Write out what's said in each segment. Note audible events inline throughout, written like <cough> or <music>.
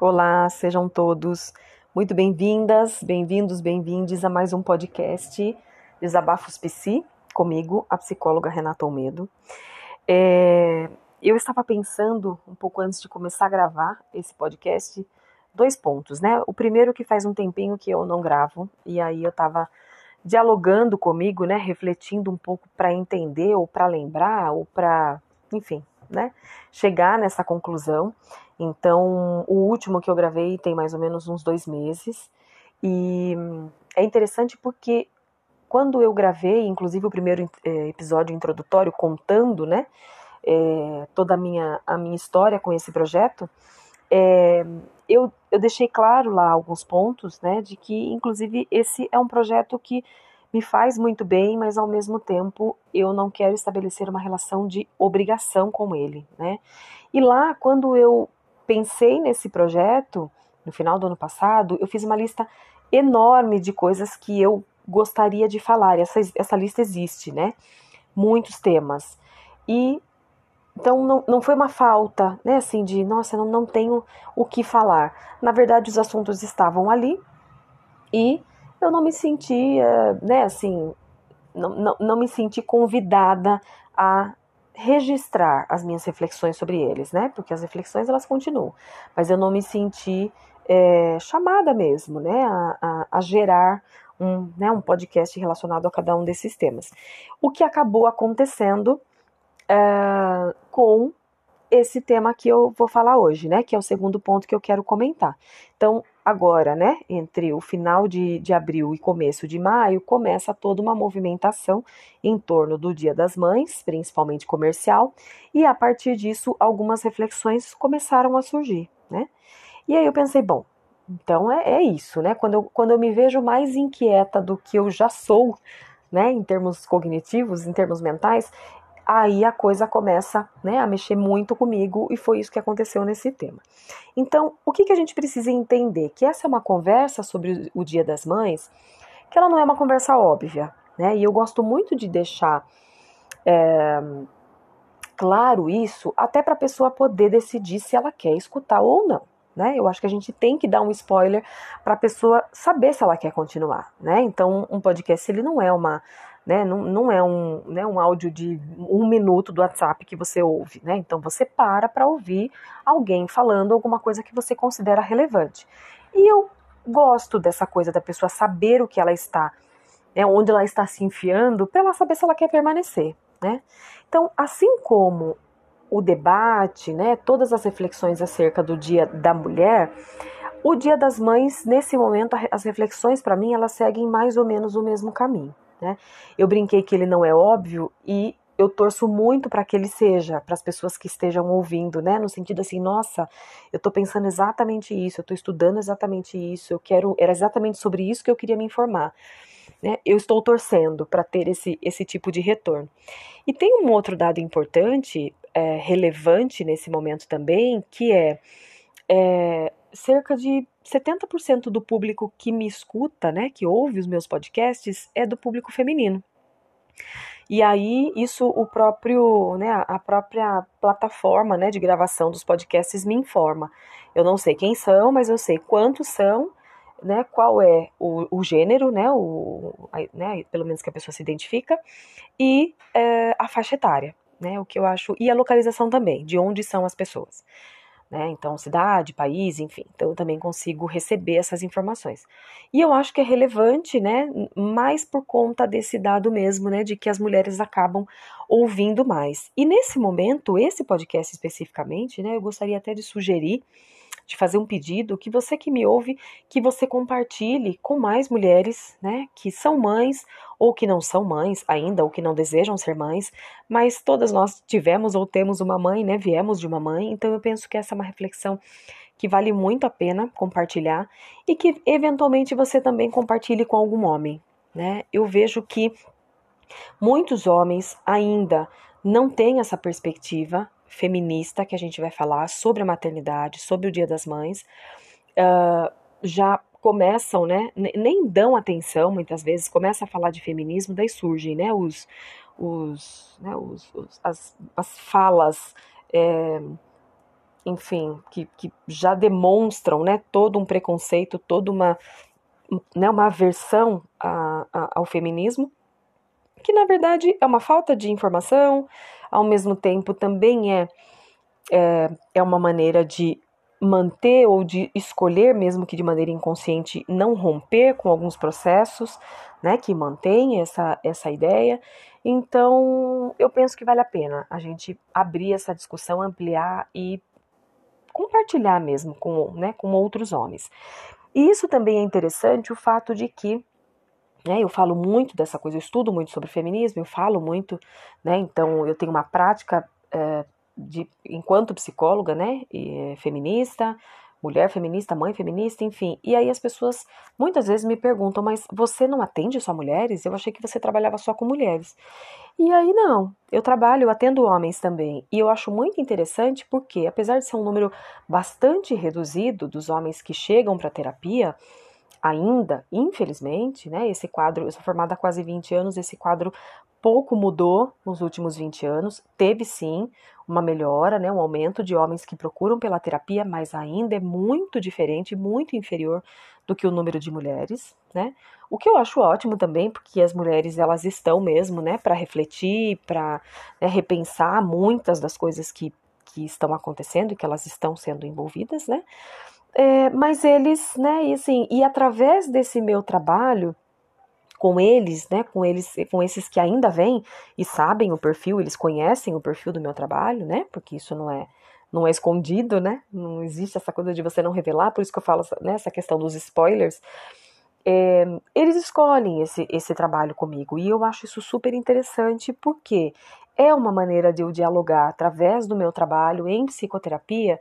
Olá, sejam todos muito bem-vindas, bem-vindos, bem-vindes a mais um podcast Desabafos Psi, comigo, a psicóloga Renata Almedo. É, eu estava pensando, um pouco antes de começar a gravar esse podcast, dois pontos, né? O primeiro que faz um tempinho que eu não gravo, e aí eu estava dialogando comigo, né, refletindo um pouco para entender ou para lembrar ou para, enfim, né, chegar nessa conclusão. Então, o último que eu gravei tem mais ou menos uns dois meses e é interessante porque quando eu gravei, inclusive o primeiro eh, episódio introdutório contando, né, é, toda a minha, a minha história com esse projeto, é, eu, eu deixei claro lá alguns pontos, né, de que, inclusive, esse é um projeto que me faz muito bem, mas ao mesmo tempo eu não quero estabelecer uma relação de obrigação com ele, né. E lá, quando eu pensei nesse projeto, no final do ano passado, eu fiz uma lista enorme de coisas que eu gostaria de falar. Essa, essa lista existe, né? Muitos temas. E então não, não foi uma falta, né, assim, de nossa, não, não tenho o que falar. Na verdade, os assuntos estavam ali e eu não me sentia, né, assim, não, não, não me senti convidada a registrar as minhas reflexões sobre eles, né, porque as reflexões elas continuam, mas eu não me senti é, chamada mesmo, né, a, a, a gerar um, né, um podcast relacionado a cada um desses temas. O que acabou acontecendo uh, com esse tema que eu vou falar hoje, né? Que é o segundo ponto que eu quero comentar. Então, agora, né? Entre o final de, de abril e começo de maio, começa toda uma movimentação em torno do Dia das Mães, principalmente comercial, e a partir disso, algumas reflexões começaram a surgir, né? E aí eu pensei, bom, então é, é isso, né? Quando eu, quando eu me vejo mais inquieta do que eu já sou, né, em termos cognitivos, em termos mentais, aí a coisa começa né, a mexer muito comigo e foi isso que aconteceu nesse tema. Então, o que, que a gente precisa entender? Que essa é uma conversa sobre o Dia das Mães, que ela não é uma conversa óbvia, né? E eu gosto muito de deixar é, claro isso, até para a pessoa poder decidir se ela quer escutar ou não. Né? Eu acho que a gente tem que dar um spoiler para a pessoa saber se ela quer continuar, né? Então, um podcast ele não é uma né? Não, não é um, né, um áudio de um minuto do WhatsApp que você ouve, né? Então você para para ouvir alguém falando alguma coisa que você considera relevante. E eu gosto dessa coisa da pessoa saber o que ela está, né, onde ela está se enfiando, para ela saber se ela quer permanecer, né? Então, assim como o debate, né, todas as reflexões acerca do Dia da Mulher, o Dia das Mães, nesse momento, as reflexões para mim elas seguem mais ou menos o mesmo caminho. Né? Eu brinquei que ele não é óbvio e eu torço muito para que ele seja, para as pessoas que estejam ouvindo, né? No sentido assim, nossa, eu estou pensando exatamente isso, eu estou estudando exatamente isso, eu quero, era exatamente sobre isso que eu queria me informar. Né? Eu estou torcendo para ter esse, esse tipo de retorno. E tem um outro dado importante, é, relevante nesse momento também, que é, é cerca de 70% do público que me escuta, né, que ouve os meus podcasts, é do público feminino. E aí, isso o próprio, né, a própria plataforma, né, de gravação dos podcasts me informa. Eu não sei quem são, mas eu sei quantos são, né, qual é o, o gênero, né, o, né, pelo menos que a pessoa se identifica, e é, a faixa etária, né, o que eu acho, e a localização também, de onde são as pessoas né? Então, cidade, país, enfim. Então, eu também consigo receber essas informações. E eu acho que é relevante, né? Mais por conta desse dado mesmo, né? De que as mulheres acabam ouvindo mais. E nesse momento, esse podcast especificamente, né? Eu gostaria até de sugerir de fazer um pedido que você que me ouve, que você compartilhe com mais mulheres, né, que são mães ou que não são mães ainda, ou que não desejam ser mães, mas todas nós tivemos ou temos uma mãe, né, viemos de uma mãe, então eu penso que essa é uma reflexão que vale muito a pena compartilhar e que eventualmente você também compartilhe com algum homem, né? Eu vejo que muitos homens ainda não têm essa perspectiva feminista que a gente vai falar sobre a maternidade, sobre o Dia das Mães, uh, já começam, né, nem dão atenção muitas vezes, começa a falar de feminismo, daí surgem, né, os, os, né, os, os as, as falas é, enfim, que, que já demonstram, né, todo um preconceito, toda uma, né, uma aversão a, a, ao feminismo, que na verdade é uma falta de informação, ao mesmo tempo também é, é, é uma maneira de manter ou de escolher, mesmo que de maneira inconsciente, não romper com alguns processos, né, que mantém essa, essa ideia. Então, eu penso que vale a pena a gente abrir essa discussão, ampliar e compartilhar mesmo com, né, com outros homens. E isso também é interessante o fato de que né, eu falo muito dessa coisa, eu estudo muito sobre feminismo, eu falo muito, né, então eu tenho uma prática é, de, enquanto psicóloga, né, e, feminista, mulher feminista, mãe feminista, enfim. E aí as pessoas muitas vezes me perguntam, mas você não atende só mulheres? Eu achei que você trabalhava só com mulheres. E aí não, eu trabalho, eu atendo homens também. E eu acho muito interessante porque, apesar de ser um número bastante reduzido dos homens que chegam para terapia, ainda, infelizmente, né, esse quadro, eu sou formada há quase 20 anos, esse quadro pouco mudou nos últimos 20 anos. Teve sim uma melhora, né, um aumento de homens que procuram pela terapia, mas ainda é muito diferente, muito inferior do que o número de mulheres, né? O que eu acho ótimo também, porque as mulheres elas estão mesmo, né, para refletir, para né, repensar muitas das coisas que, que estão acontecendo e que elas estão sendo envolvidas, né? É, mas eles, né, e assim, e através desse meu trabalho, com eles, né, com eles, com esses que ainda vêm e sabem o perfil, eles conhecem o perfil do meu trabalho, né, porque isso não é não é escondido, né, não existe essa coisa de você não revelar, por isso que eu falo né, essa questão dos spoilers. É, eles escolhem esse, esse trabalho comigo e eu acho isso super interessante porque é uma maneira de eu dialogar através do meu trabalho em psicoterapia,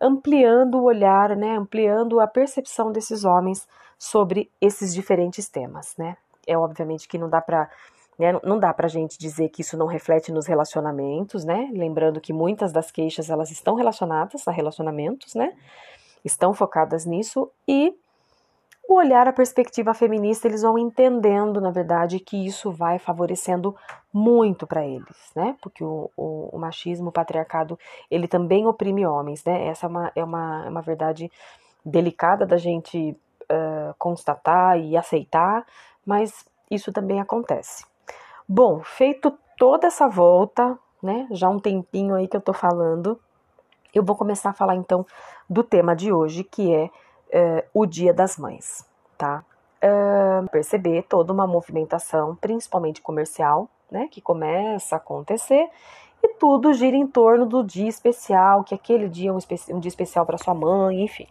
ampliando o olhar, né, ampliando a percepção desses homens sobre esses diferentes temas, né é obviamente que não dá para né, não dá pra gente dizer que isso não reflete nos relacionamentos, né? Lembrando que muitas das queixas elas estão relacionadas a relacionamentos, né? Estão focadas nisso e o olhar a perspectiva feminista, eles vão entendendo, na verdade, que isso vai favorecendo muito para eles, né? Porque o, o, o, machismo, o patriarcado, ele também oprime homens, né? Essa é uma, é uma, é uma verdade delicada da gente uh, constatar e aceitar, mas isso também acontece. Bom, feito toda essa volta, né, já um tempinho aí que eu tô falando, eu vou começar a falar então do tema de hoje, que é, é o Dia das Mães, tá? É, perceber toda uma movimentação, principalmente comercial, né, que começa a acontecer e tudo gira em torno do dia especial, que aquele dia é um, um dia especial para sua mãe, enfim.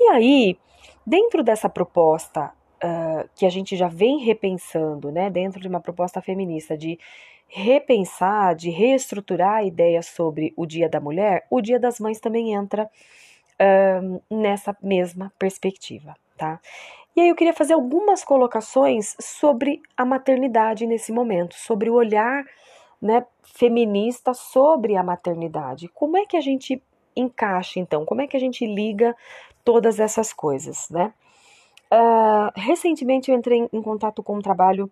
E aí, dentro dessa proposta uh, que a gente já vem repensando, né, dentro de uma proposta feminista de repensar, de reestruturar a ideia sobre o Dia da Mulher, o Dia das Mães também entra uh, nessa mesma perspectiva, tá? E aí eu queria fazer algumas colocações sobre a maternidade nesse momento, sobre o olhar né, feminista sobre a maternidade. Como é que a gente encaixa então? Como é que a gente liga todas essas coisas, né? Uh, recentemente eu entrei em contato com um trabalho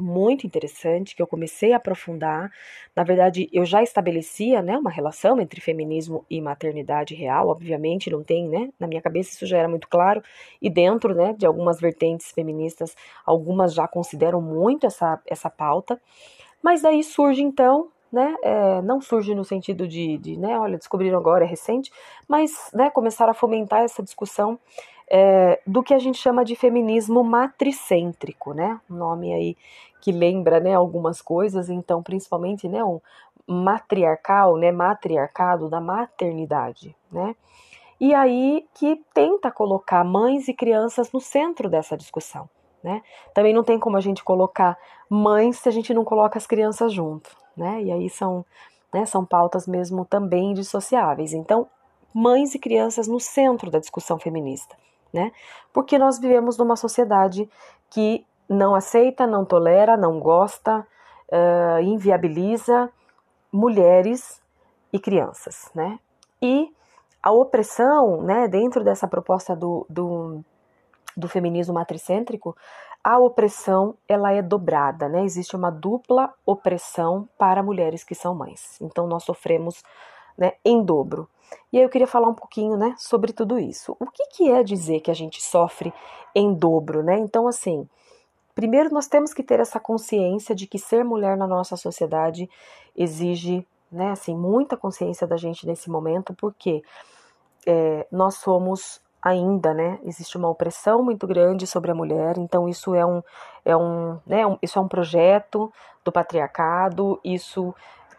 muito interessante que eu comecei a aprofundar. Na verdade, eu já estabelecia, né, uma relação entre feminismo e maternidade real, obviamente, não tem, né, na minha cabeça isso já era muito claro, e dentro, né, de algumas vertentes feministas, algumas já consideram muito essa, essa pauta, mas daí surge então, né, é, não surge no sentido de, de, né, olha, descobriram agora, é recente, mas, né, começaram a fomentar essa discussão é, do que a gente chama de feminismo matricêntrico, né? Um nome aí que lembra, né, algumas coisas, então principalmente, né, um matriarcal, né, matriarcado da maternidade, né? E aí que tenta colocar mães e crianças no centro dessa discussão, né? Também não tem como a gente colocar mães se a gente não coloca as crianças junto, né? E aí são, né, são pautas mesmo também dissociáveis. Então, mães e crianças no centro da discussão feminista né? Porque nós vivemos numa sociedade que não aceita, não tolera, não gosta, uh, inviabiliza mulheres e crianças, né? E a opressão, né, dentro dessa proposta do, do, do feminismo matricêntrico, a opressão ela é dobrada, né? Existe uma dupla opressão para mulheres que são mães. Então nós sofremos né, em dobro. E aí eu queria falar um pouquinho, né, sobre tudo isso. O que, que é dizer que a gente sofre em dobro, né? Então, assim, primeiro nós temos que ter essa consciência de que ser mulher na nossa sociedade exige, né, assim, muita consciência da gente nesse momento, porque é, nós somos ainda, né, existe uma opressão muito grande sobre a mulher, então isso é um, é um, né, um, isso é um projeto do patriarcado, isso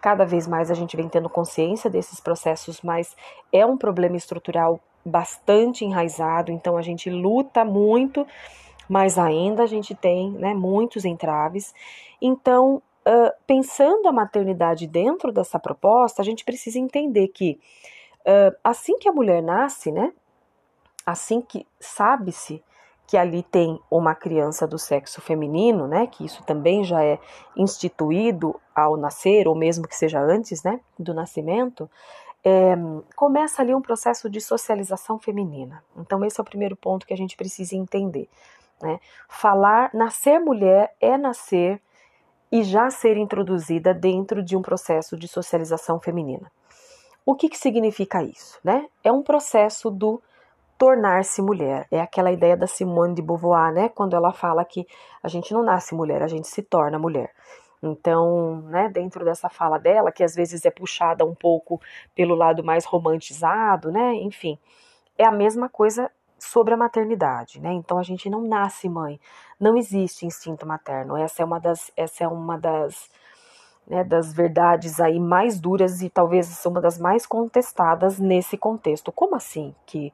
cada vez mais a gente vem tendo consciência desses processos, mas é um problema estrutural bastante enraizado, então a gente luta muito, mas ainda a gente tem né, muitos entraves. Então, uh, pensando a maternidade dentro dessa proposta, a gente precisa entender que uh, assim que a mulher nasce, né, assim que sabe-se que ali tem uma criança do sexo feminino, né, que isso também já é instituído ao nascer, ou mesmo que seja antes, né, do nascimento, é, começa ali um processo de socialização feminina. Então esse é o primeiro ponto que a gente precisa entender. Né? Falar, nascer mulher é nascer e já ser introduzida dentro de um processo de socialização feminina. O que, que significa isso? Né? É um processo do tornar-se mulher. É aquela ideia da Simone de Beauvoir, né? Quando ela fala que a gente não nasce mulher, a gente se torna mulher. Então, né, dentro dessa fala dela, que às vezes é puxada um pouco pelo lado mais romantizado, né? Enfim, é a mesma coisa sobre a maternidade, né? Então a gente não nasce mãe, não existe instinto materno. Essa é uma das, essa é uma das, né, das verdades aí mais duras e talvez uma das mais contestadas nesse contexto. Como assim que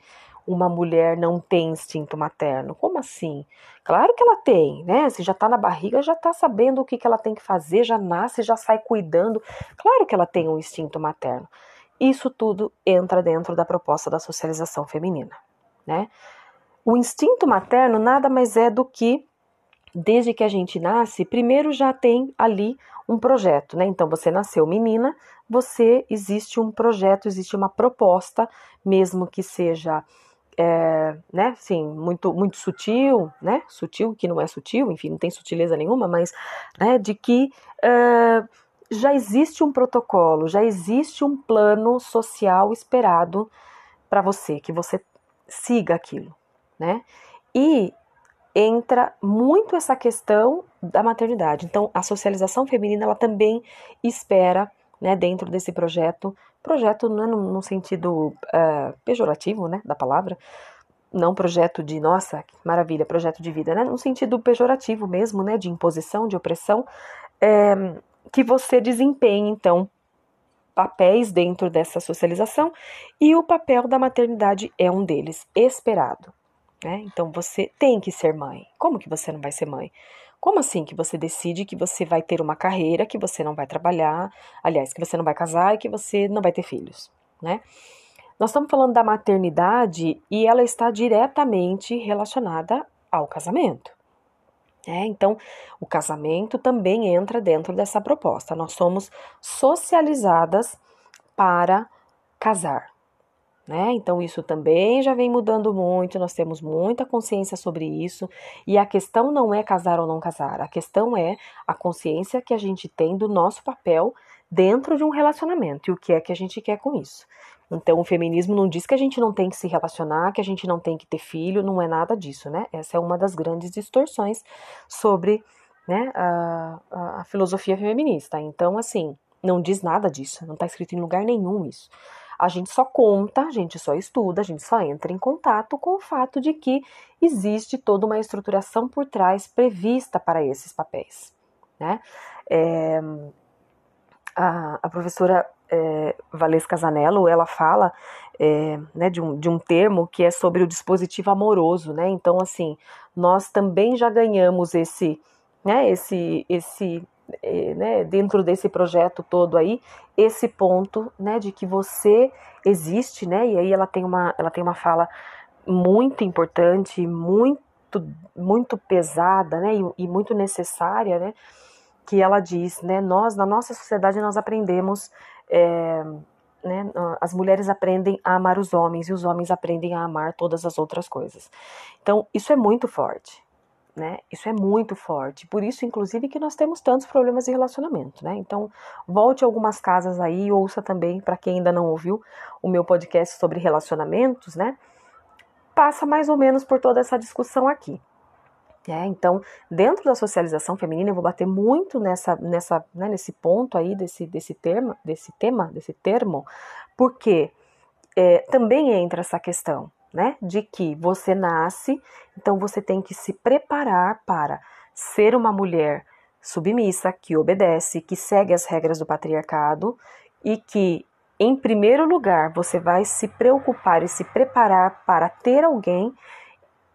uma mulher não tem instinto materno. Como assim? Claro que ela tem, né? Se já tá na barriga, já tá sabendo o que, que ela tem que fazer, já nasce, já sai cuidando. Claro que ela tem um instinto materno. Isso tudo entra dentro da proposta da socialização feminina, né? O instinto materno nada mais é do que desde que a gente nasce, primeiro já tem ali um projeto, né? Então você nasceu menina, você existe um projeto, existe uma proposta, mesmo que seja é, né, sim, muito, muito sutil, né, sutil que não é sutil, enfim, não tem sutileza nenhuma, mas né, de que é, já existe um protocolo, já existe um plano social esperado para você, que você siga aquilo, né? E entra muito essa questão da maternidade. Então, a socialização feminina ela também espera, né, dentro desse projeto, Projeto não é no, sentido uh, pejorativo, né, da palavra, não projeto de, nossa, maravilha, projeto de vida, né, no sentido pejorativo mesmo, né, de imposição, de opressão, é, que você desempenhe, então, papéis dentro dessa socialização e o papel da maternidade é um deles, esperado. Né? Então você tem que ser mãe. Como que você não vai ser mãe? Como assim que você decide que você vai ter uma carreira, que você não vai trabalhar, aliás, que você não vai casar e que você não vai ter filhos, né? Nós estamos falando da maternidade e ela está diretamente relacionada ao casamento. É, então, o casamento também entra dentro dessa proposta. Nós somos socializadas para casar. Né? Então, isso também já vem mudando muito, nós temos muita consciência sobre isso, e a questão não é casar ou não casar, a questão é a consciência que a gente tem do nosso papel dentro de um relacionamento e o que é que a gente quer com isso. Então, o feminismo não diz que a gente não tem que se relacionar, que a gente não tem que ter filho, não é nada disso, né? Essa é uma das grandes distorções sobre né, a, a filosofia feminista. Então, assim, não diz nada disso, não está escrito em lugar nenhum isso. A gente só conta, a gente só estuda, a gente só entra em contato com o fato de que existe toda uma estruturação por trás prevista para esses papéis. Né? É, a, a, professora é, Valesca Zanello, ela fala é, né, de, um, de um termo que é sobre o dispositivo amoroso, né? Então, assim, nós também já ganhamos esse, né, esse, esse né, dentro desse projeto todo aí, esse ponto, né, de que você existe, né, e aí ela tem uma, ela tem uma fala muito importante, muito, muito pesada, né, e, e muito necessária, né, que ela diz, né, nós, na nossa sociedade, nós aprendemos, é, né, as mulheres aprendem a amar os homens e os homens aprendem a amar todas as outras coisas. Então, isso é muito forte, né? Isso é muito forte. Por isso, inclusive, que nós temos tantos problemas de relacionamento, né? Então, volte algumas casas aí e ouça também, para quem ainda não ouviu, o meu podcast sobre relacionamentos, né? Passa mais ou menos por toda essa discussão aqui. É, então, dentro da socialização feminina, eu vou bater muito nessa, nessa, né, nesse ponto aí desse, desse termo, desse tema, desse termo, porque é, também entra essa questão, né, de que você nasce, então você tem que se preparar para ser uma mulher submissa, que obedece, que segue as regras do patriarcado e que, em primeiro lugar, você vai se preocupar e se preparar para ter alguém,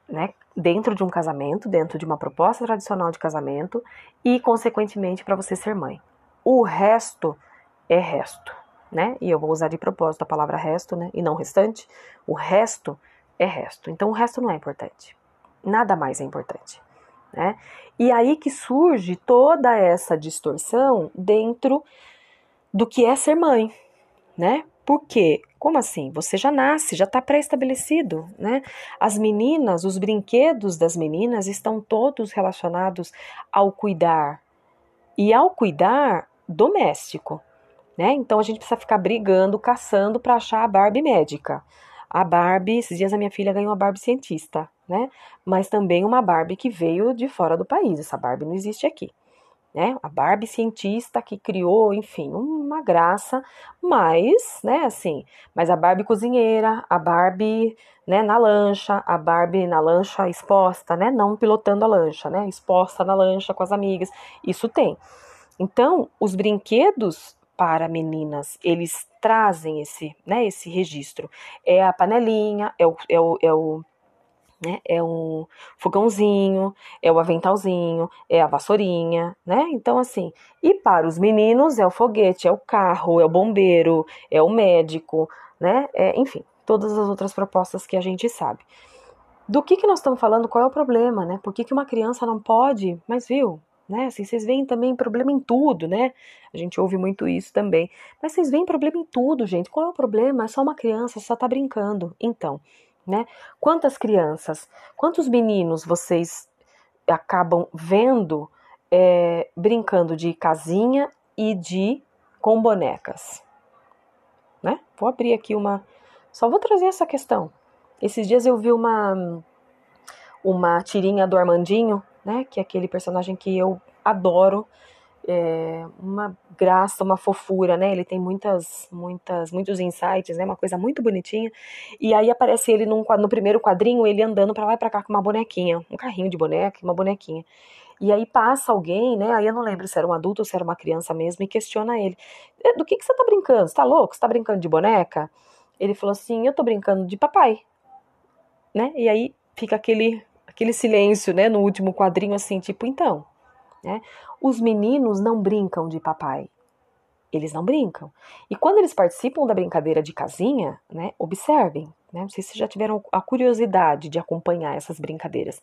né, dentro de um casamento, dentro de uma proposta tradicional de casamento e, consequentemente, para você ser mãe. O resto é resto, né? E eu vou usar de propósito a palavra resto, né? E não restante. O resto é resto. Então, o resto não é importante. Nada mais é importante, né? E aí que surge toda essa distorção dentro do que é ser mãe, né? Porque, como assim? Você já nasce, já está pré-estabelecido, né? As meninas, os brinquedos das meninas estão todos relacionados ao cuidar. E ao cuidar doméstico, né? Então a gente precisa ficar brigando, caçando para achar a Barbie médica. A Barbie, esses dias a minha filha ganhou a Barbie cientista, né? Mas também uma Barbie que veio de fora do país. Essa Barbie não existe aqui né? A Barbie cientista que criou, enfim, uma graça, mas, né, assim, mas a Barbie cozinheira, a Barbie, né, na lancha, a Barbie na lancha exposta, né, não pilotando a lancha, né, exposta na lancha com as amigas, isso tem. Então, os brinquedos para meninas, eles trazem esse, né, esse registro. É a panelinha, é o, é o, é o né? É um fogãozinho, é o aventalzinho, é a vassourinha, né? Então, assim, e para os meninos é o foguete, é o carro, é o bombeiro, é o médico, né? É, enfim, todas as outras propostas que a gente sabe. Do que, que nós estamos falando? Qual é o problema, né? Por que, que uma criança não pode? Mas viu, né? Assim, vocês veem também problema em tudo, né? A gente ouve muito isso também. Mas vocês veem problema em tudo, gente. Qual é o problema? É só uma criança, só tá brincando. Então, né? Quantas crianças, quantos meninos vocês acabam vendo é, brincando de casinha e de com bonecas, né? Vou abrir aqui uma, só vou trazer essa questão. Esses dias eu vi uma uma tirinha do Armandinho, né? Que é aquele personagem que eu adoro é, uma graça, uma fofura, né? Ele tem muitas, muitas, muitos insights, né? Uma coisa muito bonitinha. E aí aparece ele num, no primeiro quadrinho, ele andando para lá e para cá com uma bonequinha, um carrinho de boneca, uma bonequinha. E aí passa alguém, né? Aí eu não lembro se era um adulto ou se era uma criança mesmo, e questiona ele: é, Do que, que você tá brincando? Você tá louco? Você tá brincando de boneca? Ele falou assim: Eu tô brincando de papai. Né? E aí fica aquele, aquele silêncio, né? No último quadrinho, assim, tipo, então. Né? Os meninos não brincam de papai. Eles não brincam. E quando eles participam da brincadeira de casinha, né, observem, né, não sei se já tiveram a curiosidade de acompanhar essas brincadeiras.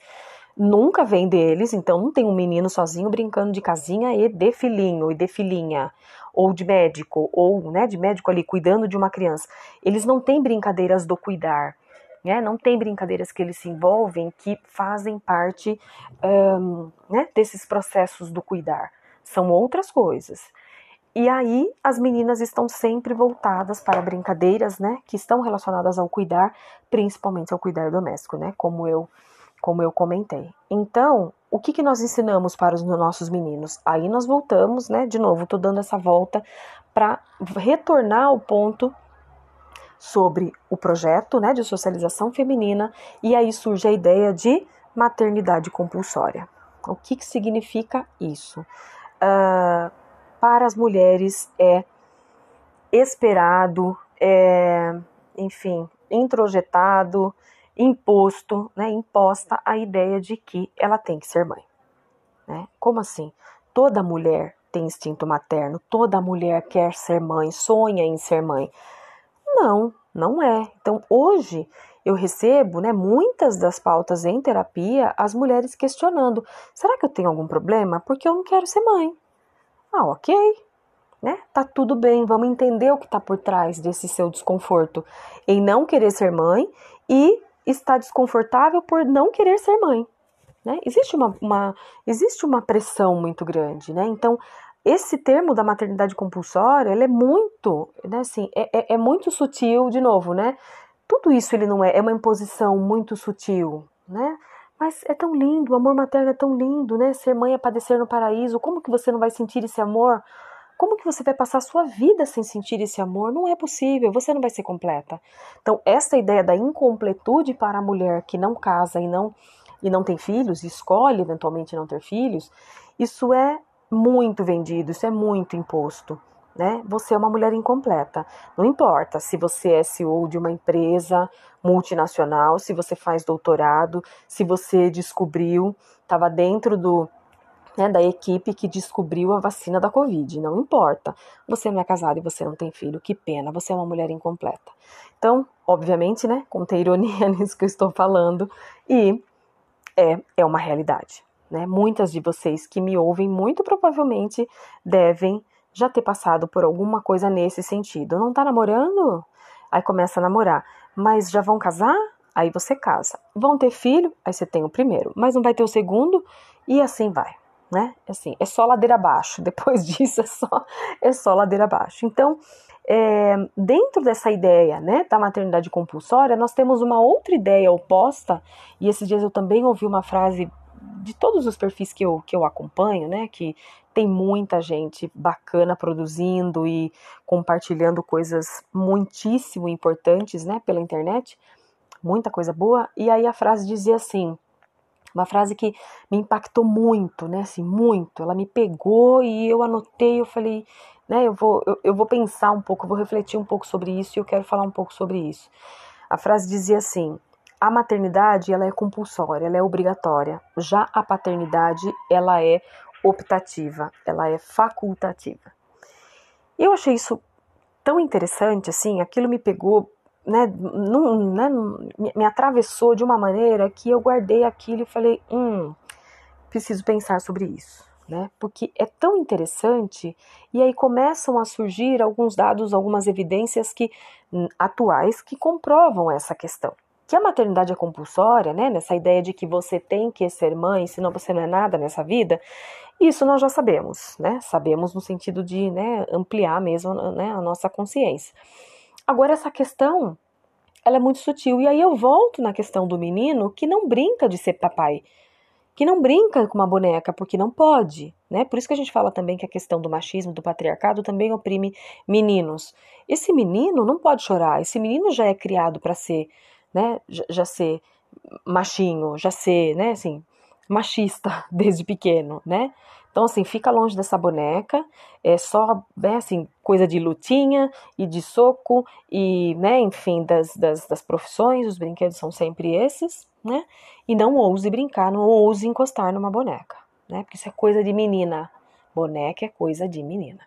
Nunca vem deles, então não tem um menino sozinho brincando de casinha e de filhinho e de filhinha, ou de médico, ou né, de médico ali cuidando de uma criança. Eles não têm brincadeiras do cuidar né? Não tem brincadeiras que eles se envolvem que fazem parte um, né, desses processos do cuidar. São outras coisas. E aí as meninas estão sempre voltadas para brincadeiras, né, que estão relacionadas ao cuidar, principalmente ao cuidar doméstico, né, como eu como eu comentei. Então, o que, que nós ensinamos para os nossos meninos? Aí nós voltamos, né, de novo, estou dando essa volta para retornar ao ponto sobre o projeto né, de socialização feminina e aí surge a ideia de maternidade compulsória. O que, que significa isso? Uh, para as mulheres é esperado, é, enfim, introjetado, imposto, né, imposta a ideia de que ela tem que ser mãe. Né? Como assim? Toda mulher tem instinto materno, toda mulher quer ser mãe, sonha em ser mãe. Não, não é. Então, hoje eu recebo, né, muitas das pautas em terapia, as mulheres questionando: será que eu tenho algum problema? Porque eu não quero ser mãe. Ah, ok. Né? Tá tudo bem, vamos entender o que está por trás desse seu desconforto em não querer ser mãe e estar desconfortável por não querer ser mãe. Né? Existe, uma, uma, existe uma pressão muito grande, né? Então, esse termo da maternidade compulsória, ele é muito, né, assim, é, é, é, muito sutil, de novo, né? Tudo isso ele não é, é uma imposição muito sutil, né? Mas é tão lindo, o amor materno é tão lindo, né? Ser mãe é padecer no paraíso. Como que você não vai sentir esse amor? Como que você vai passar a sua vida sem sentir esse amor? Não é possível, você não vai ser completa. Então, essa ideia da incompletude para a mulher que não casa e não e não tem filhos, escolhe eventualmente não ter filhos, isso é muito vendido, isso é muito imposto. Né? Você é uma mulher incompleta. Não importa se você é CEO de uma empresa multinacional, se você faz doutorado, se você descobriu, estava dentro do, né, da equipe que descobriu a vacina da Covid. Não importa. Você não é casado e você não tem filho, que pena, você é uma mulher incompleta. Então, obviamente, né, contém ironia <laughs> nisso que eu estou falando, e é, é uma realidade. Né? Muitas de vocês que me ouvem, muito provavelmente, devem já ter passado por alguma coisa nesse sentido. Não tá namorando? Aí começa a namorar. Mas já vão casar? Aí você casa. Vão ter filho? Aí você tem o primeiro. Mas não vai ter o segundo? E assim vai. Né? Assim, é só ladeira abaixo. <laughs> Depois disso é só, é só ladeira abaixo. Então, é, dentro dessa ideia né, da maternidade compulsória, nós temos uma outra ideia oposta, e esses dias eu também ouvi uma frase de todos os perfis que eu, que eu acompanho, né, que tem muita gente bacana produzindo e compartilhando coisas muitíssimo importantes né, pela internet, muita coisa boa, e aí a frase dizia assim, uma frase que me impactou muito, né, assim, muito, ela me pegou e eu anotei, eu falei, né? Eu vou, eu, eu vou pensar um pouco, vou refletir um pouco sobre isso e eu quero falar um pouco sobre isso. A frase dizia assim: a maternidade ela é compulsória, ela é obrigatória. Já a paternidade ela é optativa, ela é facultativa. Eu achei isso tão interessante, assim, aquilo me pegou, né, num, né, me atravessou de uma maneira que eu guardei aquilo e falei, hum, preciso pensar sobre isso né? Porque é tão interessante e aí começam a surgir alguns dados, algumas evidências que hum, atuais que comprovam essa questão. Que a maternidade é compulsória, né? Nessa ideia de que você tem que ser mãe, senão você não é nada nessa vida. Isso nós já sabemos, né? Sabemos no sentido de né, ampliar mesmo né, a nossa consciência. Agora, essa questão, ela é muito sutil. E aí eu volto na questão do menino que não brinca de ser papai que não brinca com uma boneca porque não pode, né? Por isso que a gente fala também que a questão do machismo, do patriarcado também oprime meninos. Esse menino não pode chorar, esse menino já é criado para ser, né, já, ser machinho, já ser, né, assim, machista <laughs> desde pequeno, né? Então, assim, fica longe dessa boneca, é só, né, assim, coisa de lutinha e de soco e, né, enfim, das, das, das profissões, os brinquedos são sempre esses, né? E não ouse brincar, não ouse encostar numa boneca, né? Porque isso é coisa de menina. Boneca é coisa de menina.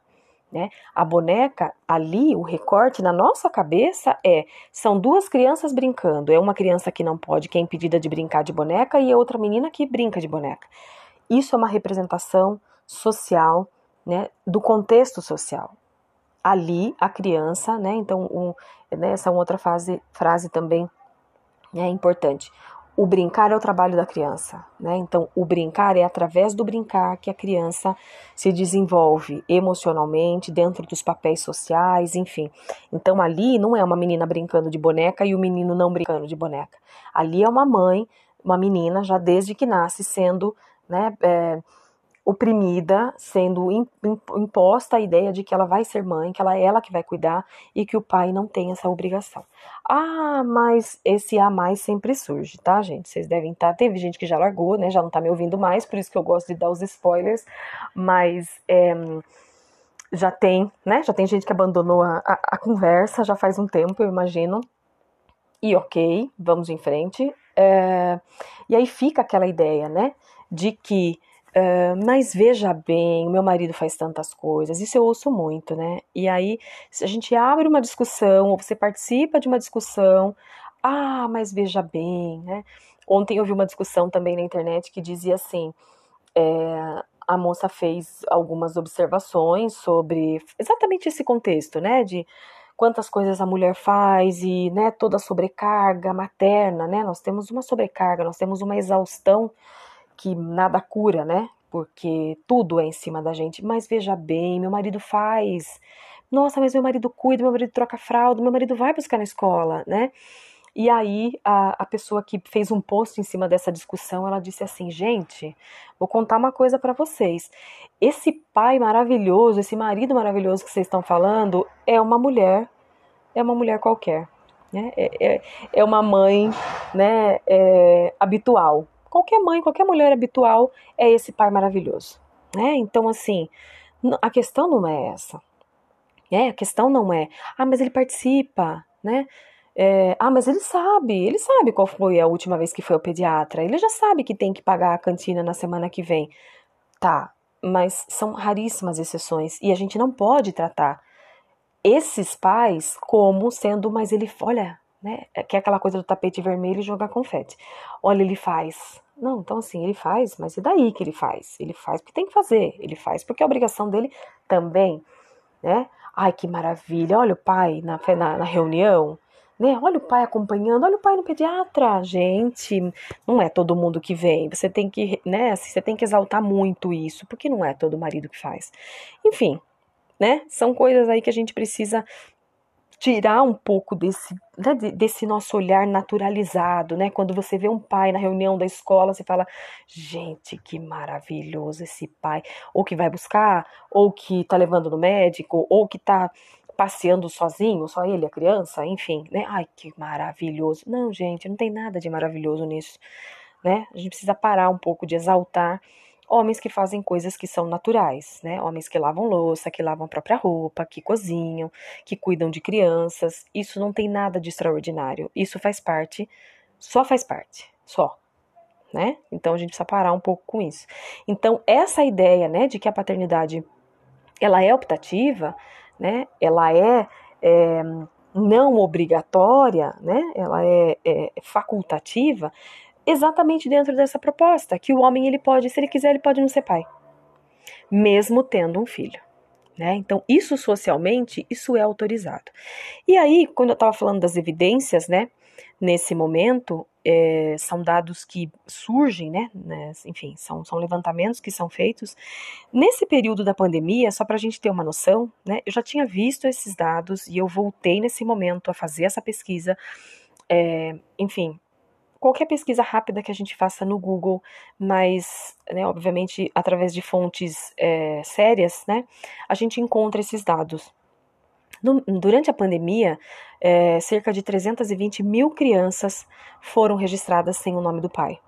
Né? A boneca ali, o recorte na nossa cabeça é: são duas crianças brincando. É uma criança que não pode, que é impedida de brincar de boneca, e é outra menina que brinca de boneca. Isso é uma representação social, né, do contexto social. Ali, a criança, né, então, um, né, essa outra fase, frase também é importante o brincar é o trabalho da criança, né? Então, o brincar é através do brincar que a criança se desenvolve emocionalmente, dentro dos papéis sociais, enfim. Então, ali não é uma menina brincando de boneca e o menino não brincando de boneca. Ali é uma mãe, uma menina, já desde que nasce, sendo, né? É, oprimida, sendo imposta a ideia de que ela vai ser mãe, que ela é ela que vai cuidar e que o pai não tem essa obrigação. Ah, mas esse a mais sempre surge, tá, gente? Vocês devem estar. Tá, teve gente que já largou, né? Já não tá me ouvindo mais, por isso que eu gosto de dar os spoilers, mas. É, já tem, né? Já tem gente que abandonou a, a, a conversa já faz um tempo, eu imagino. E ok, vamos em frente. É, e aí fica aquela ideia, né? De que Uh, mas veja bem, meu marido faz tantas coisas, isso eu ouço muito, né? E aí, se a gente abre uma discussão, ou você participa de uma discussão, ah, mas veja bem, né? Ontem eu vi uma discussão também na internet que dizia assim: é, a moça fez algumas observações sobre exatamente esse contexto, né? De quantas coisas a mulher faz e né, toda a sobrecarga materna, né? Nós temos uma sobrecarga, nós temos uma exaustão que nada cura, né? Porque tudo é em cima da gente. Mas veja bem, meu marido faz. Nossa, mas meu marido cuida, meu marido troca fralda, meu marido vai buscar na escola, né? E aí a, a pessoa que fez um post em cima dessa discussão, ela disse assim, gente, vou contar uma coisa para vocês. Esse pai maravilhoso, esse marido maravilhoso que vocês estão falando, é uma mulher, é uma mulher qualquer. Né? É, é, é uma mãe né, é, habitual. Qualquer mãe, qualquer mulher habitual é esse pai maravilhoso. Né? Então, assim, a questão não é essa. É, a questão não é, ah, mas ele participa, né? É, ah, mas ele sabe, ele sabe qual foi a última vez que foi ao pediatra. Ele já sabe que tem que pagar a cantina na semana que vem. Tá, mas são raríssimas exceções e a gente não pode tratar esses pais como sendo, mas ele, olha, né, é que é aquela coisa do tapete vermelho e jogar confete. Olha, ele faz. Não, então assim, ele faz, mas e daí que ele faz? Ele faz porque tem que fazer, ele faz porque é obrigação dele também, né? Ai, que maravilha, olha o pai na, na, na reunião, né? Olha o pai acompanhando, olha o pai no pediatra. Gente, não é todo mundo que vem. Você tem que, né? Assim, você tem que exaltar muito isso, porque não é todo marido que faz. Enfim, né? São coisas aí que a gente precisa tirar um pouco desse, né, desse nosso olhar naturalizado, né? Quando você vê um pai na reunião da escola, você fala, gente, que maravilhoso esse pai, ou que vai buscar, ou que tá levando no médico, ou que tá passeando sozinho, só ele, a criança, enfim, né? Ai, que maravilhoso. Não, gente, não tem nada de maravilhoso nisso, né? A gente precisa parar um pouco de exaltar homens que fazem coisas que são naturais, né? Homens que lavam louça, que lavam a própria roupa, que cozinham, que cuidam de crianças. Isso não tem nada de extraordinário. Isso faz parte, só faz parte, só. Né? Então a gente precisa parar um pouco com isso. Então essa ideia, né, de que a paternidade ela é optativa, né? Ela é, é não obrigatória, né? Ela é, é, facultativa, exatamente dentro dessa proposta que o homem ele pode, se ele quiser, ele pode não ser pai, mesmo tendo um filho. Né? Então, isso socialmente, isso é autorizado. E aí, quando eu estava falando das evidências, né, nesse momento, é, são dados que surgem, né, né, enfim, são, são levantamentos que são feitos. Nesse período da pandemia, só para a gente ter uma noção, né, eu já tinha visto esses dados e eu voltei nesse momento a fazer essa pesquisa. É, enfim, qualquer pesquisa rápida que a gente faça no Google, mas, né, obviamente, através de fontes é, sérias, né, a gente encontra esses dados. No, durante a pandemia, é, cerca de 320 mil crianças foram registradas sem o nome do pai.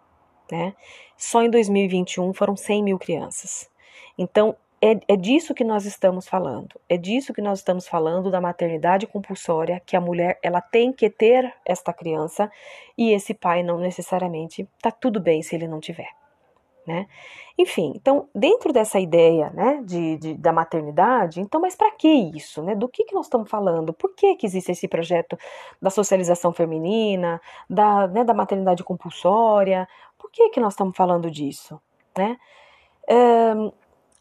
Né? Só em 2021 foram 100 mil crianças. Então, é, é disso que nós estamos falando. É disso que nós estamos falando da maternidade compulsória, que a mulher ela tem que ter esta criança e esse pai não necessariamente tá tudo bem se ele não tiver. Né? Enfim, então dentro dessa ideia, né, de, de da maternidade, então, mas para que isso, né? Do que que nós estamos falando? Por que que existe esse projeto da socialização feminina, da, né, da maternidade compulsória? Por que que nós estamos falando disso, né? Um,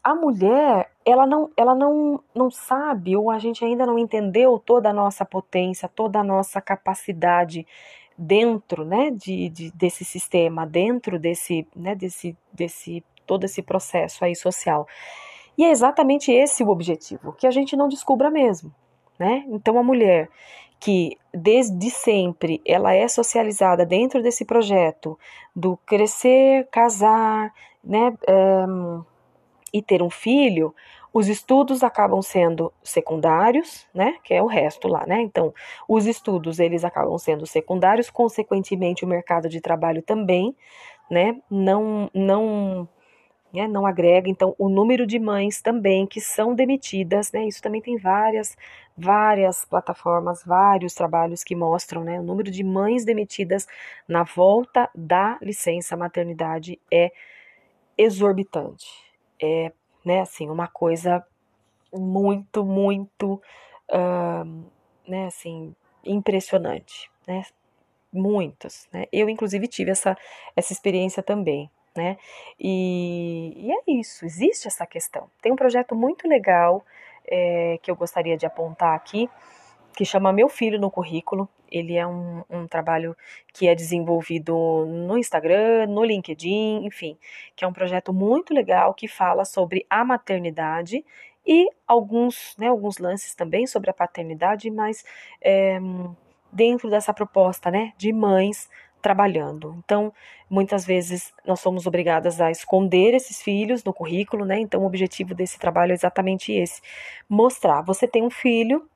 a mulher, ela não, ela não, não sabe, ou a gente ainda não entendeu toda a nossa potência, toda a nossa capacidade dentro, né, de, de desse sistema, dentro desse, né, desse, desse, todo esse processo aí social. E é exatamente esse o objetivo, que a gente não descubra mesmo, né? Então a mulher que desde sempre ela é socializada dentro desse projeto do crescer, casar, né, é, e ter um filho, os estudos acabam sendo secundários, né, que é o resto lá, né? Então, os estudos eles acabam sendo secundários, consequentemente o mercado de trabalho também, né, não não né, não agrega, então o número de mães também que são demitidas, né, isso também tem várias, várias plataformas, vários trabalhos que mostram, né, o número de mães demitidas na volta da licença maternidade é exorbitante, é, né, assim, uma coisa muito, muito, uh, né, assim, impressionante, né, muitas, né, eu inclusive tive essa, essa experiência também, né, e, e é isso, existe essa questão. Tem um projeto muito legal é, que eu gostaria de apontar aqui, que chama Meu Filho no Currículo. Ele é um, um, trabalho que é desenvolvido no Instagram, no LinkedIn, enfim, que é um projeto muito legal que fala sobre a maternidade e alguns, né, alguns lances também sobre a paternidade, mas é, dentro dessa proposta né, de mães trabalhando. Então, muitas vezes nós somos obrigadas a esconder esses filhos no currículo, né? Então, o objetivo desse trabalho é exatamente esse: mostrar, você tem um filho,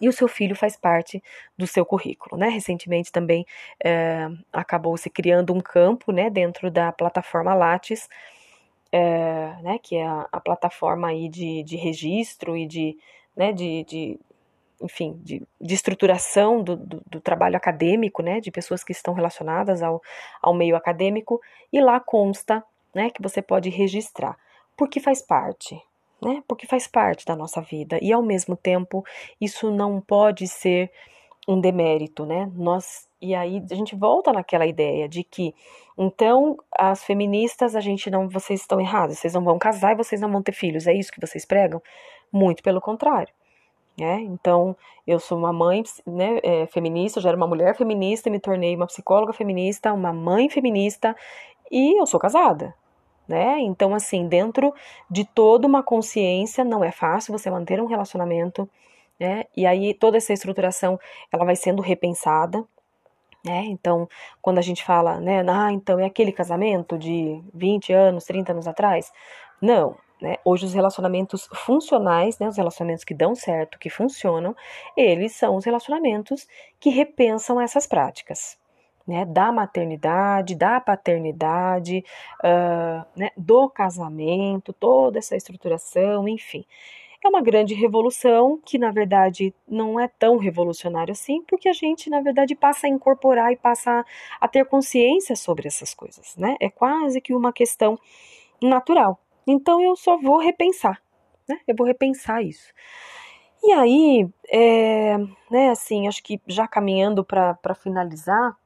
e o seu filho faz parte do seu currículo, né? Recentemente também é, acabou se criando um campo, né, dentro da plataforma Lattes, é, né, que é a, a, plataforma aí de, de registro e de, né, de, de enfim, de, de estruturação do, do, do, trabalho acadêmico, né, de pessoas que estão relacionadas ao, ao meio acadêmico, e lá consta, né, que você pode registrar, porque faz parte, né, porque faz parte da nossa vida, e ao mesmo tempo, isso não pode ser um demérito, né, nós, e aí a gente volta naquela ideia de que, então, as feministas, a gente não, vocês estão errados, vocês não vão casar e vocês não vão ter filhos, é isso que vocês pregam? Muito pelo contrário. Né? Então, eu sou uma mãe né, é, feminista, já era uma mulher feminista, me tornei uma psicóloga feminista, uma mãe feminista e eu sou casada. Né? Então, assim, dentro de toda uma consciência, não é fácil você manter um relacionamento, né? E aí toda essa estruturação, ela vai sendo repensada, né? Então, quando a gente fala, né, ah, então é aquele casamento de 20 anos, 30 anos atrás, não, né? Hoje os relacionamentos funcionais, né, os relacionamentos que dão certo, que funcionam, eles são os relacionamentos que repensam essas práticas. Né, da maternidade, da paternidade, uh, né, do casamento, toda essa estruturação, enfim. É uma grande revolução que, na verdade, não é tão revolucionário assim, porque a gente, na verdade, passa a incorporar e passa a ter consciência sobre essas coisas. Né? É quase que uma questão natural. Então eu só vou repensar, né? Eu vou repensar isso. E aí, é, né, assim, acho que já caminhando para finalizar,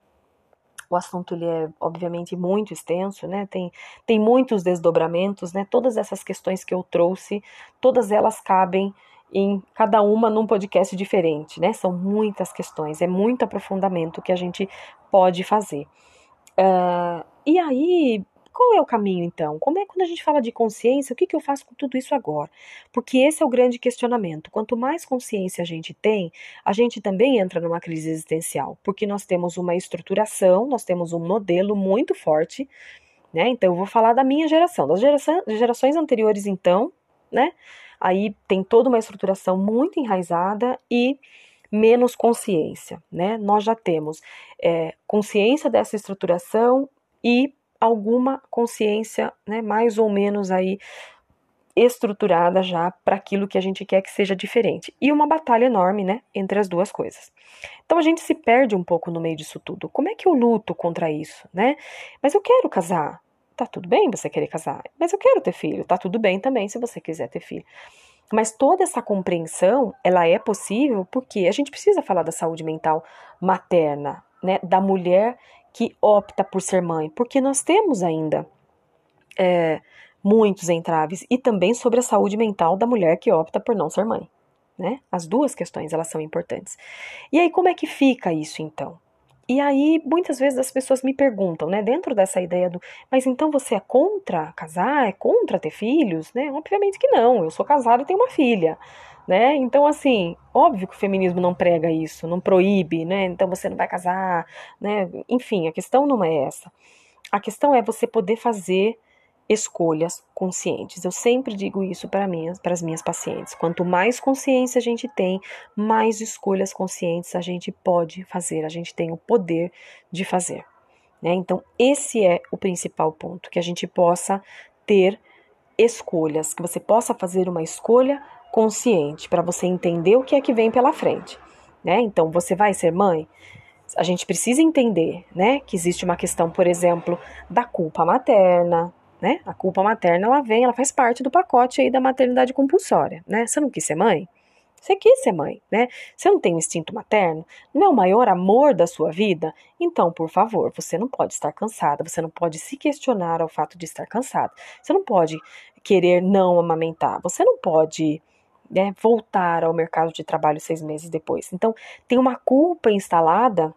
o assunto ele é obviamente muito extenso, né? Tem, tem muitos desdobramentos, né? Todas essas questões que eu trouxe, todas elas cabem em cada uma num podcast diferente, né? São muitas questões, é muito aprofundamento que a gente pode fazer. Uh, e aí, qual é o caminho então? Como é quando a gente fala de consciência, o que, que eu faço com tudo isso agora? Porque esse é o grande questionamento. Quanto mais consciência a gente tem, a gente também entra numa crise existencial, porque nós temos uma estruturação, nós temos um modelo muito forte, né? Então eu vou falar da minha geração, das gerações anteriores então, né? Aí tem toda uma estruturação muito enraizada e menos consciência, né? Nós já temos é, consciência dessa estruturação e alguma consciência, né, mais ou menos aí estruturada já para aquilo que a gente quer que seja diferente. E uma batalha enorme, né, entre as duas coisas. Então a gente se perde um pouco no meio disso tudo. Como é que eu luto contra isso, né? Mas eu quero casar. Tá tudo bem você querer casar. Mas eu quero ter filho. Tá tudo bem também se você quiser ter filho. Mas toda essa compreensão, ela é possível porque a gente precisa falar da saúde mental materna, né, da mulher que opta por ser mãe, porque nós temos ainda é, muitos entraves e também sobre a saúde mental da mulher que opta por não ser mãe. Né? As duas questões elas são importantes. E aí como é que fica isso então? E aí muitas vezes as pessoas me perguntam, né, dentro dessa ideia do, mas então você é contra casar, é contra ter filhos, né? Obviamente que não. Eu sou casada e tenho uma filha né? Então, assim, óbvio que o feminismo não prega isso, não proíbe, né? Então você não vai casar, né? Enfim, a questão não é essa. A questão é você poder fazer escolhas conscientes. Eu sempre digo isso para para as minhas pacientes. Quanto mais consciência a gente tem, mais escolhas conscientes a gente pode fazer. A gente tem o poder de fazer. Né? Então, esse é o principal ponto, que a gente possa ter escolhas, que você possa fazer uma escolha consciente para você entender o que é que vem pela frente, né? Então, você vai ser mãe? A gente precisa entender, né, que existe uma questão, por exemplo, da culpa materna, né? A culpa materna, ela vem, ela faz parte do pacote aí da maternidade compulsória, né? Você não quis ser mãe? Você quis ser mãe, né? Você não tem instinto materno? Não é o maior amor da sua vida? Então, por favor, você não pode estar cansada, você não pode se questionar ao fato de estar cansada. Você não pode querer não amamentar, você não pode né, voltar ao mercado de trabalho seis meses depois. Então, tem uma culpa instalada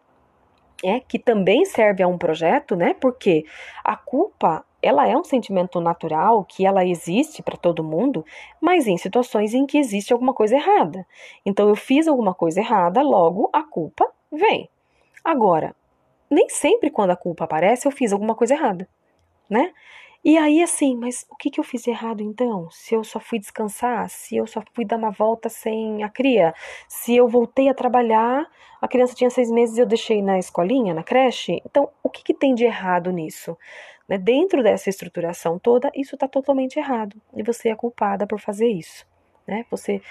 é, que também serve a um projeto, né? Porque a culpa ela é um sentimento natural, que ela existe para todo mundo, mas em situações em que existe alguma coisa errada. Então eu fiz alguma coisa errada, logo a culpa vem. Agora, nem sempre quando a culpa aparece eu fiz alguma coisa errada, né? E aí, assim, mas o que, que eu fiz errado então? Se eu só fui descansar, se eu só fui dar uma volta sem a cria, se eu voltei a trabalhar, a criança tinha seis meses e eu deixei na escolinha, na creche. Então, o que, que tem de errado nisso? Né? Dentro dessa estruturação toda, isso está totalmente errado e você é culpada por fazer isso. Né? Você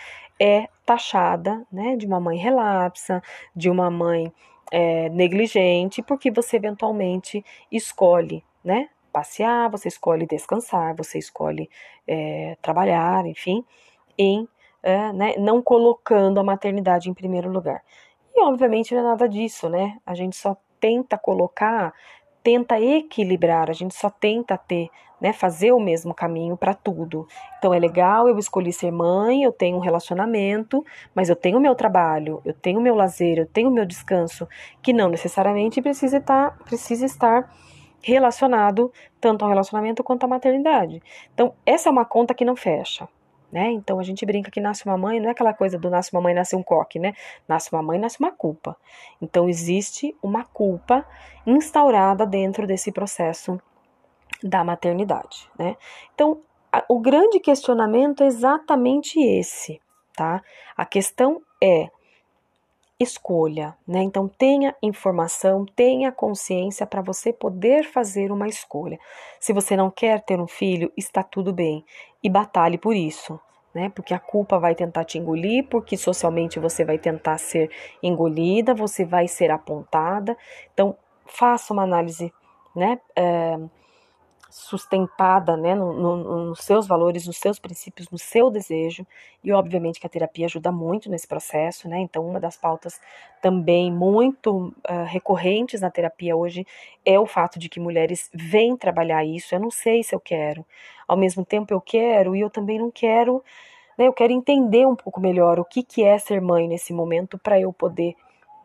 é taxada né, de uma mãe relapsa, de uma mãe é, negligente, porque você eventualmente escolhe né, passear, você escolhe descansar, você escolhe é, trabalhar, enfim, em é, né, não colocando a maternidade em primeiro lugar. E obviamente não é nada disso, né? A gente só tenta colocar, tenta equilibrar, a gente só tenta ter, né, fazer o mesmo caminho para tudo. Então é legal, eu escolhi ser mãe, eu tenho um relacionamento, mas eu tenho o meu trabalho, eu tenho o meu lazer, eu tenho o meu descanso, que não necessariamente precisa estar, precisa estar relacionado tanto ao relacionamento quanto à maternidade. Então, essa é uma conta que não fecha. Né? Então a gente brinca que nasce uma mãe, não é aquela coisa do nasce uma mãe, nasce um coque, né? Nasce uma mãe, nasce uma culpa. Então existe uma culpa instaurada dentro desse processo da maternidade, né? Então a, o grande questionamento é exatamente esse, tá? A questão é escolha, né? Então tenha informação, tenha consciência para você poder fazer uma escolha. Se você não quer ter um filho, está tudo bem e batalhe por isso, né? Porque a culpa vai tentar te engolir, porque socialmente você vai tentar ser engolida, você vai ser apontada. Então faça uma análise, né? É, sustentada né, no, no, nos seus valores, nos seus princípios, no seu desejo, e obviamente que a terapia ajuda muito nesse processo, né? Então, uma das pautas também muito uh, recorrentes na terapia hoje é o fato de que mulheres vêm trabalhar isso. Eu não sei se eu quero, ao mesmo tempo eu quero, e eu também não quero, né? Eu quero entender um pouco melhor o que, que é ser mãe nesse momento para eu poder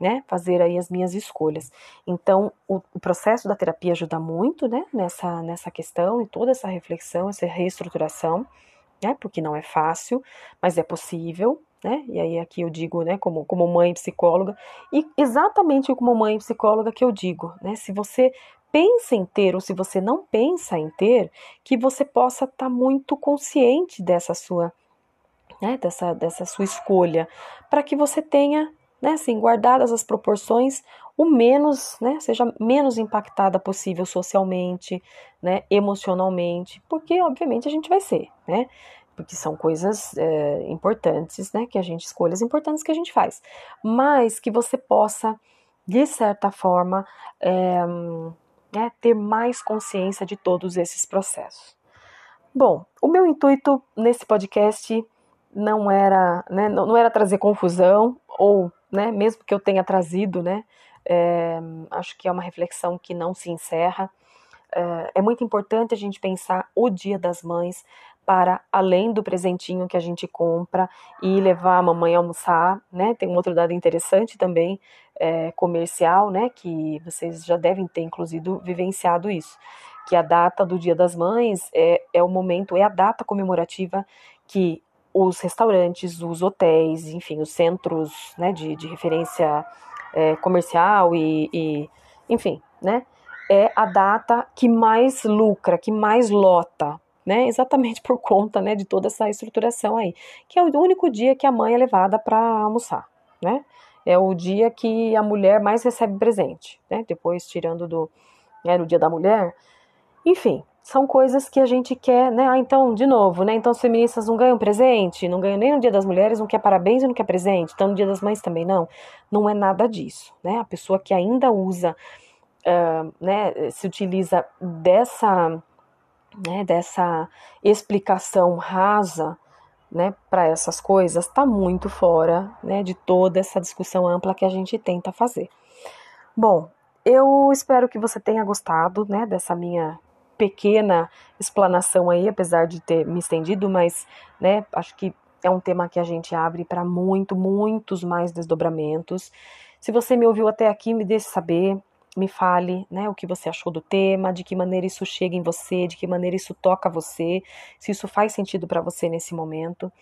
né, fazer aí as minhas escolhas. Então, o, o, processo da terapia ajuda muito, né, nessa, nessa questão e toda essa reflexão, essa reestruturação, né, porque não é fácil, mas é possível, né, e aí aqui eu digo, né, como, como mãe psicóloga, e exatamente como mãe psicóloga que eu digo, né, se você pensa em ter ou se você não pensa em ter, que você possa estar tá muito consciente dessa sua, né, dessa, dessa sua escolha, para que você tenha né, assim, guardadas as proporções, o menos, né, seja menos impactada possível socialmente, né, emocionalmente, porque obviamente a gente vai ser, né, porque são coisas é, importantes, né, que a gente escolhas importantes que a gente faz, mas que você possa de certa forma é, né, ter mais consciência de todos esses processos. Bom, o meu intuito nesse podcast não era, né, não, não era trazer confusão ou né, mesmo que eu tenha trazido, né, é, acho que é uma reflexão que não se encerra. É, é muito importante a gente pensar o Dia das Mães para além do presentinho que a gente compra e levar a mamãe almoçar, né? Tem um outro dado interessante também, é, comercial, né? Que vocês já devem ter, inclusive, vivenciado isso. Que a data do Dia das Mães é, é o momento, é a data comemorativa que os restaurantes, os hotéis, enfim, os centros né, de, de referência é, comercial e, e, enfim, né, é a data que mais lucra, que mais lota, né, <laughs> exatamente por conta né, de toda essa estruturação aí, que é o único dia que a mãe é levada para almoçar, né, é o dia que a mulher mais recebe presente, né, depois tirando do, né, no dia da mulher, enfim, são coisas que a gente quer, né? Ah, então, de novo, né? Então, as feministas não ganham presente, não ganham nem no Dia das Mulheres, não quer parabéns e não quer presente, então no Dia das Mães também não. Não é nada disso, né? A pessoa que ainda usa, uh, né, se utiliza dessa, né, dessa explicação rasa, né, para essas coisas, está muito fora, né, de toda essa discussão ampla que a gente tenta fazer. Bom, eu espero que você tenha gostado, né, dessa minha pequena explanação aí, apesar de ter me estendido, mas, né, acho que é um tema que a gente abre para muito, muitos mais desdobramentos. Se você me ouviu até aqui, me deixe saber, me fale, né, o que você achou do tema, de que maneira isso chega em você, de que maneira isso toca você, se isso faz sentido para você nesse momento.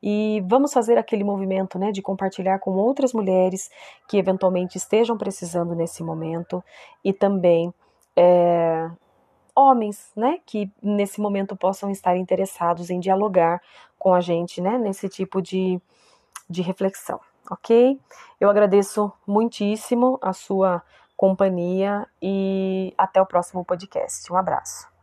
E vamos fazer aquele movimento, né, de compartilhar com outras mulheres que eventualmente estejam precisando nesse momento e também é, homens, né, que nesse momento possam estar interessados em dialogar com a gente, né, nesse tipo de, de reflexão, ok? Eu agradeço muitíssimo a sua companhia e até o próximo podcast. Um abraço.